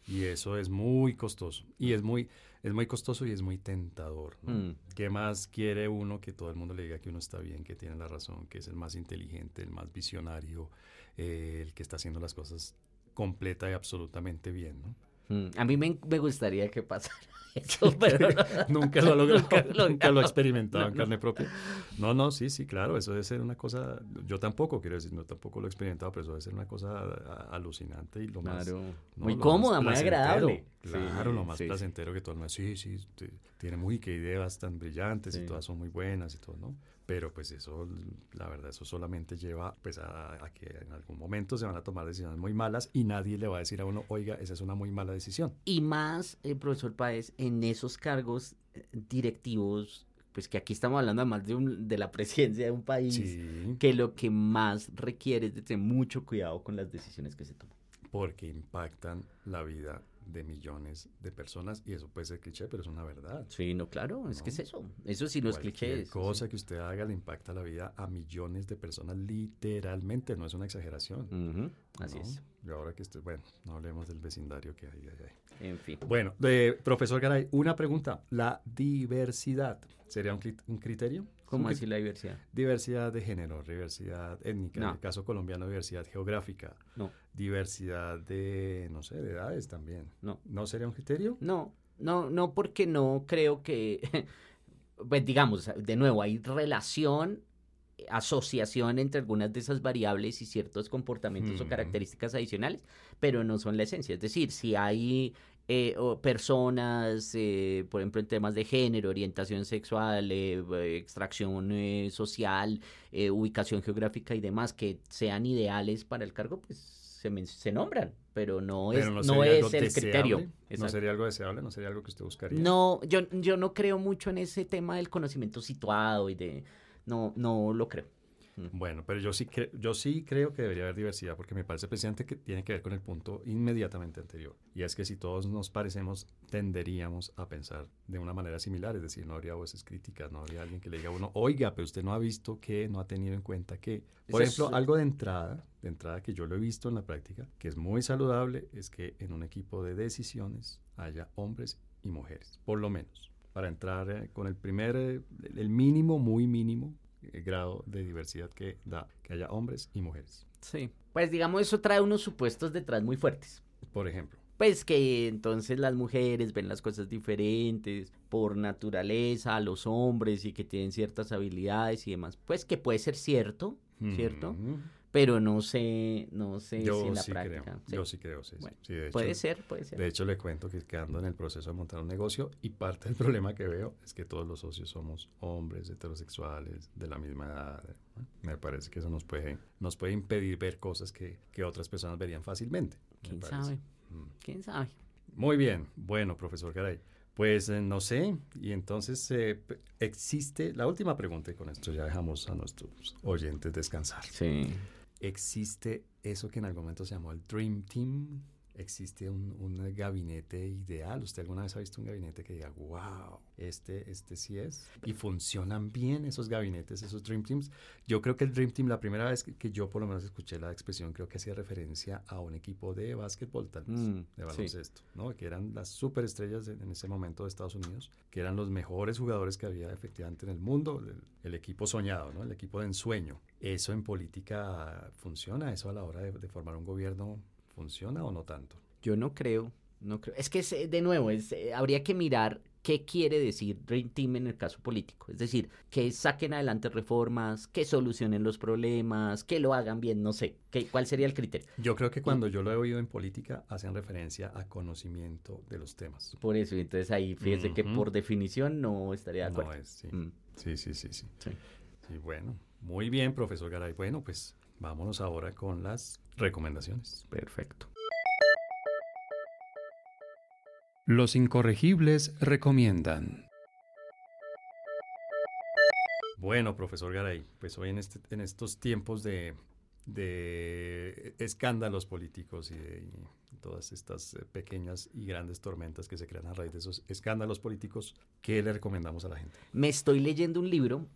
Y eso es muy costoso. Y es muy, es muy costoso y es muy tentador. Mm. ¿Qué más quiere uno que todo el mundo le diga que uno está bien, que tiene la razón, que es el más inteligente, el más visionario, eh, el que está haciendo las cosas completa y absolutamente bien? ¿no? Mm, a mí me, me, gustaría que pasara eso, pero nunca lo logrado, nunca, lo he experimentado en carne propia. No, no, sí, sí, claro, eso debe ser una cosa, yo tampoco, quiero decir, no tampoco lo he experimentado, pero eso debe ser una cosa alucinante y lo más... muy cómoda, muy agradable. Claro, lo más placentero que todo el mundo, sí, sí, tiene muy que ideas tan brillantes y todas son muy buenas y todo, ¿no? Pero pues eso, la verdad, eso solamente lleva pues a, que en algún momento se van a tomar decisiones muy malas y nadie le va a decir a uno, oiga, esa es una muy mala decisión. Y más, eh, profesor Páez, en esos cargos eh, directivos, pues que aquí estamos hablando además de, un, de la presidencia de un país, que lo que más requiere es de tener mucho cuidado con las decisiones que se toman. Porque impactan la vida de millones de personas y eso puede ser cliché, pero es una verdad. Sí, no, claro, es que es eso. Eso sí no es cliché. cosa que usted haga le impacta la vida a millones de personas literalmente, no es una exageración. Así es. Y ahora que estoy, bueno, no hablemos del vecindario que hay, hay, En fin. Bueno, de, profesor Garay, una pregunta. ¿La diversidad sería un, un criterio? ¿Cómo decir la diversidad? Diversidad de género, diversidad étnica, en el caso colombiano, diversidad geográfica. No. Diversidad de, no sé, de edades también. No. ¿No sería un criterio? No, no, no, porque no creo que, pues digamos, de nuevo, hay relación, asociación entre algunas de esas variables y ciertos comportamientos o características adicionales, pero no son la esencia. Es decir, si hay eh, o personas, eh, por ejemplo, en temas de género, orientación sexual, eh, extracción social, ubicación geográfica y demás, que sean ideales para el cargo, pues se, se nombran, pero no es, no, es el criterio. ¿No sería algo deseable? ¿No sería algo que usted buscaría? No, yo, yo no creo mucho en ese tema del conocimiento situado y de... No, no lo creo. Bueno, pero yo sí, yo sí creo que debería haber diversidad porque me parece precisamente que tiene que ver con el punto inmediatamente anterior. Y es que si todos nos parecemos, tenderíamos a pensar de una manera similar. Es decir, no habría voces críticas, no habría alguien que le diga a uno, oiga, pero usted no ha visto que, no ha tenido en cuenta que. Por ejemplo, algo de entrada, de entrada que yo lo he visto en la práctica, que es muy saludable, es que en un equipo de decisiones haya hombres y mujeres, por lo menos para entrar eh, con el primer, eh, el mínimo, muy mínimo el grado de diversidad que da que haya hombres y mujeres. Sí, pues digamos eso trae unos supuestos detrás muy fuertes. Por ejemplo. Pues que entonces las mujeres ven las cosas diferentes por naturaleza a los hombres y que tienen ciertas habilidades y demás. Pues que puede ser cierto, ¿cierto? Pero no sé, no sé si en la práctica. Yo sí creo, sí. puede ser, puede ser. De hecho, le cuento que quedando en el proceso de montar un negocio y parte del problema que veo es que todos los socios somos hombres heterosexuales de la misma edad. Me parece que eso nos puede, nos puede impedir ver cosas que, que otras personas verían fácilmente. ¿Quién sabe? Mm. ¿Quién sabe? Muy bien. Bueno, profesor Garay. Pues eh, no sé, y entonces eh, existe la última pregunta y con esto ya dejamos a nuestros oyentes descansar. Sí existe eso que en algún momento se llamó el Dream Team, existe un, un, gabinete ideal. ¿Usted alguna vez ha visto un gabinete que diga, wow, este, este sí es? Y funcionan bien esos gabinetes, esos Dream Teams. Yo creo que el Dream Team, la primera vez que, yo por lo menos escuché la expresión, creo que hacía referencia a un equipo de básquetbol, tal vez, mm, de baloncesto, ¿no? Que eran las superestrellas en ese momento de Estados Unidos, que eran los mejores jugadores que había efectivamente en el mundo, el, el equipo soñado, ¿no? El equipo de ensueño. ¿Eso en política funciona? ¿Eso a la hora de, formar un gobierno funciona o no tanto? Yo no creo, no creo. Es que de nuevo, es, eh, habría que mirar qué quiere decir Dream Team en el caso político. Es decir, que saquen adelante reformas, que solucionen los problemas, que lo hagan bien, no sé. ¿qué, ¿Cuál sería el criterio? Yo creo que cuando yo lo he oído en política, hacen referencia a conocimiento de los temas. Por eso, entonces ahí fíjese que por definición no estaría de acuerdo. No es, sí. Mm. sí, sí, sí, sí. sí. Sí, bueno. Muy bien, profesor Garay. Bueno, pues vámonos ahora con las recomendaciones. Perfecto. Los incorregibles recomiendan. Bueno, profesor Garay, pues hoy en, este, en estos tiempos de, escándalos políticos y de todas estas eh, pequeñas y grandes tormentas que se crean a raíz de esos escándalos políticos, ¿qué le recomendamos a la gente? Me estoy leyendo un libro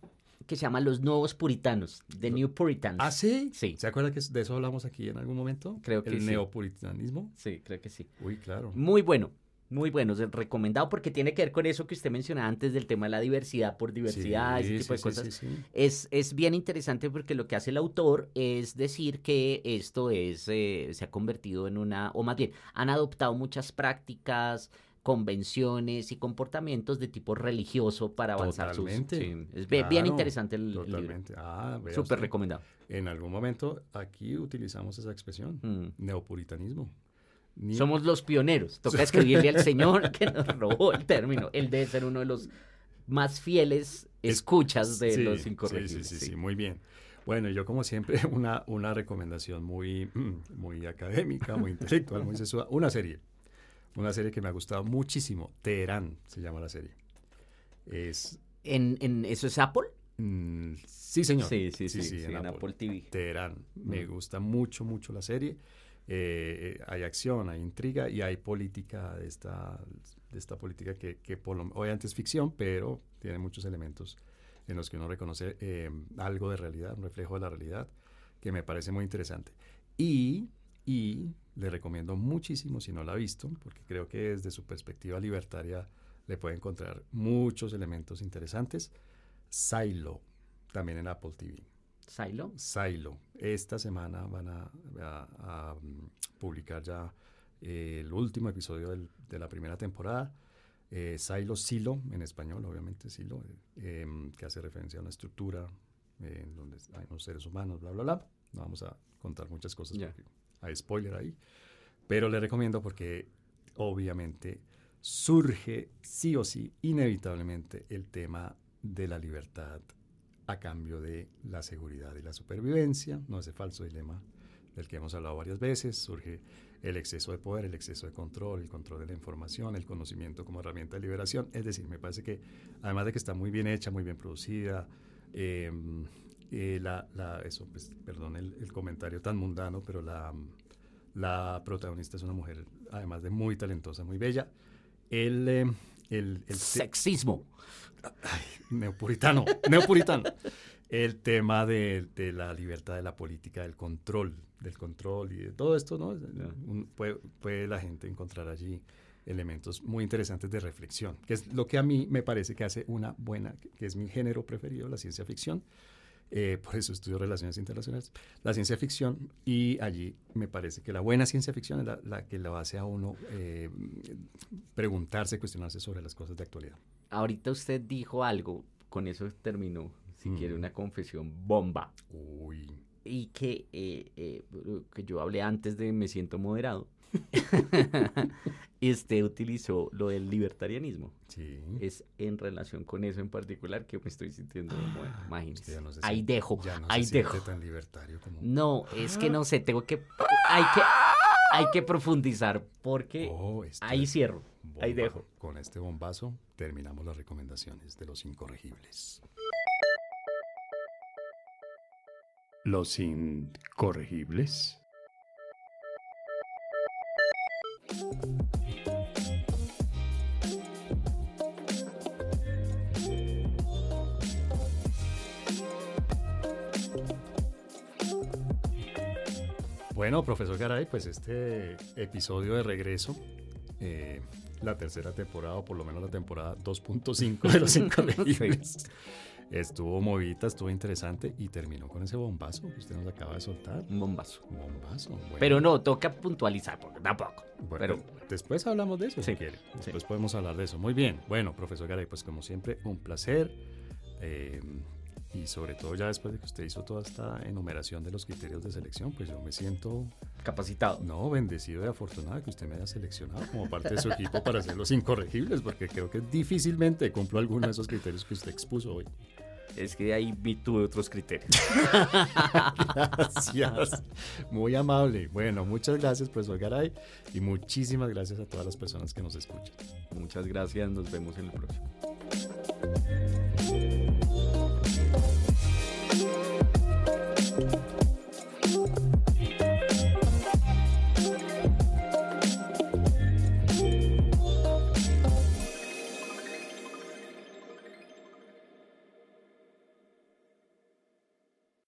que se llama Los Nuevos Puritanos, The New Puritans. ¿Ah, sí? Sí. ¿Se acuerda que de eso hablamos aquí en algún momento? Creo que El neopuritanismo. Sí, creo que sí. Uy, claro. Muy bueno. Muy bueno, recomendado porque tiene que ver con eso que usted mencionaba antes del tema de la diversidad por diversidad, ese tipo de cosas. Es, es bien interesante porque lo que hace el autor es decir que esto es, eh, se ha convertido en una, o más bien, han adoptado muchas prácticas, convenciones y comportamientos de tipo religioso para avanzar sus... Sí, es bien interesante el, totalmente. libro. Ah, Súper recomendado. En algún momento aquí utilizamos esa expresión, mm. neopuritanismo. Somos los pioneros. Toca escribirle al señor que nos robó el término. Él debe ser uno de los más fieles escuchas de los incorregibles. Sí, sí, sí, muy bien. Bueno, yo como siempre, una, una recomendación muy, muy académica, muy intelectual, muy sesuda. Una serie una serie que me ha gustado muchísimo. Teherán se llama la serie. Es, ¿En, en eso es Apple? Mm, sí, señor. Sí, sí, sí, en, Apple. TV. Teherán. Me gusta mucho, mucho la serie. Eh, hay acción, hay intriga y hay política de esta, de esta política que, que por lo, obviamente es ficción, pero tiene muchos elementos en los que uno reconoce eh, algo de realidad, un reflejo de la realidad, que me parece muy interesante. Y, y le recomiendo muchísimo si no la ha visto, porque creo que desde su perspectiva libertaria le puede encontrar muchos elementos interesantes. Silo, también en Apple TV. ¿Silo? Silo. Esta semana van a, mm, publicar ya eh, el último episodio de la primera temporada. Eh, Silo, Silo, en español, obviamente, Silo, eh, em, que hace referencia a una estructura eh, en donde hay unos seres humanos, bla, bla, bla. No vamos a contar muchas cosas porque hay spoiler ahí, pero le recomiendo porque obviamente surge sí o sí, inevitablemente, el tema de la libertad a cambio de la seguridad y la supervivencia, no ese falso dilema del que hemos hablado varias veces, surge el exceso de poder, el exceso de control, el control de la información, el conocimiento como herramienta de liberación. Es decir, me parece que además de que está muy bien hecha, muy bien producida, eh, eh, la, la, eso, pues, perdón el, comentario tan mundano, pero la, la protagonista es una mujer, además de muy talentosa, muy bella. El, eh, el, el sexismo. neopuritano, neopuritano. el tema de, de, la libertad de la política, del control, del control y de todo esto, ¿no? puede, puede, la gente encontrar allí elementos muy interesantes de reflexión, que es lo que a mí me parece que hace una buena, que es mi género preferido, la ciencia ficción, eh, por eso estudio relaciones internacionales, la ciencia ficción, y allí me parece que la buena ciencia ficción es la, que lo hace a uno eh, preguntarse, cuestionarse sobre las cosas de actualidad. Ahorita usted dijo algo, con eso terminó, si mm. quiere una confesión bomba. Uy. Y que, eh, que yo hablé antes de me siento moderado. este utilizó lo del libertarianismo. Sí. Es en relación con eso en particular que me estoy sintiendo ah, imagínese. ahí dejo, ya no ahí se dejo. tan libertario como... No, es que no sé, tengo que hay que hay que profundizar porque oh, ahí cierro, ahí dejo. Con este bombazo terminamos las recomendaciones de los incorregibles. Los incorregibles. Bueno, profesor Garay, pues este episodio de regreso, eh, la tercera temporada, o por lo menos la temporada 2.5 de Los Incorregibles, estuvo movida, estuvo interesante y terminó con ese bombazo que usted nos acaba de soltar. Un bombazo. Bombazo. bueno. Pero no, toca puntualizar, porque tampoco. Bueno, pero después hablamos de eso si quiere. sí. Después podemos hablar de eso. Muy bien. Bueno, profesor Garay, pues como siempre, un placer. eh, y sobre todo ya después de que usted hizo toda esta enumeración de los criterios de selección, pues yo me siento, capacitado. no, bendecido y afortunado de que usted me haya seleccionado como parte de su equipo para hacer los incorregibles, porque creo que difícilmente cumplo alguno de esos criterios que usted expuso hoy. Es que ahí vi tuve otros criterios. Gracias. Muy amable. Bueno, muchas gracias, profesor Garay, y muchísimas gracias a todas las personas que nos escuchan. Muchas gracias, nos vemos en el próximo.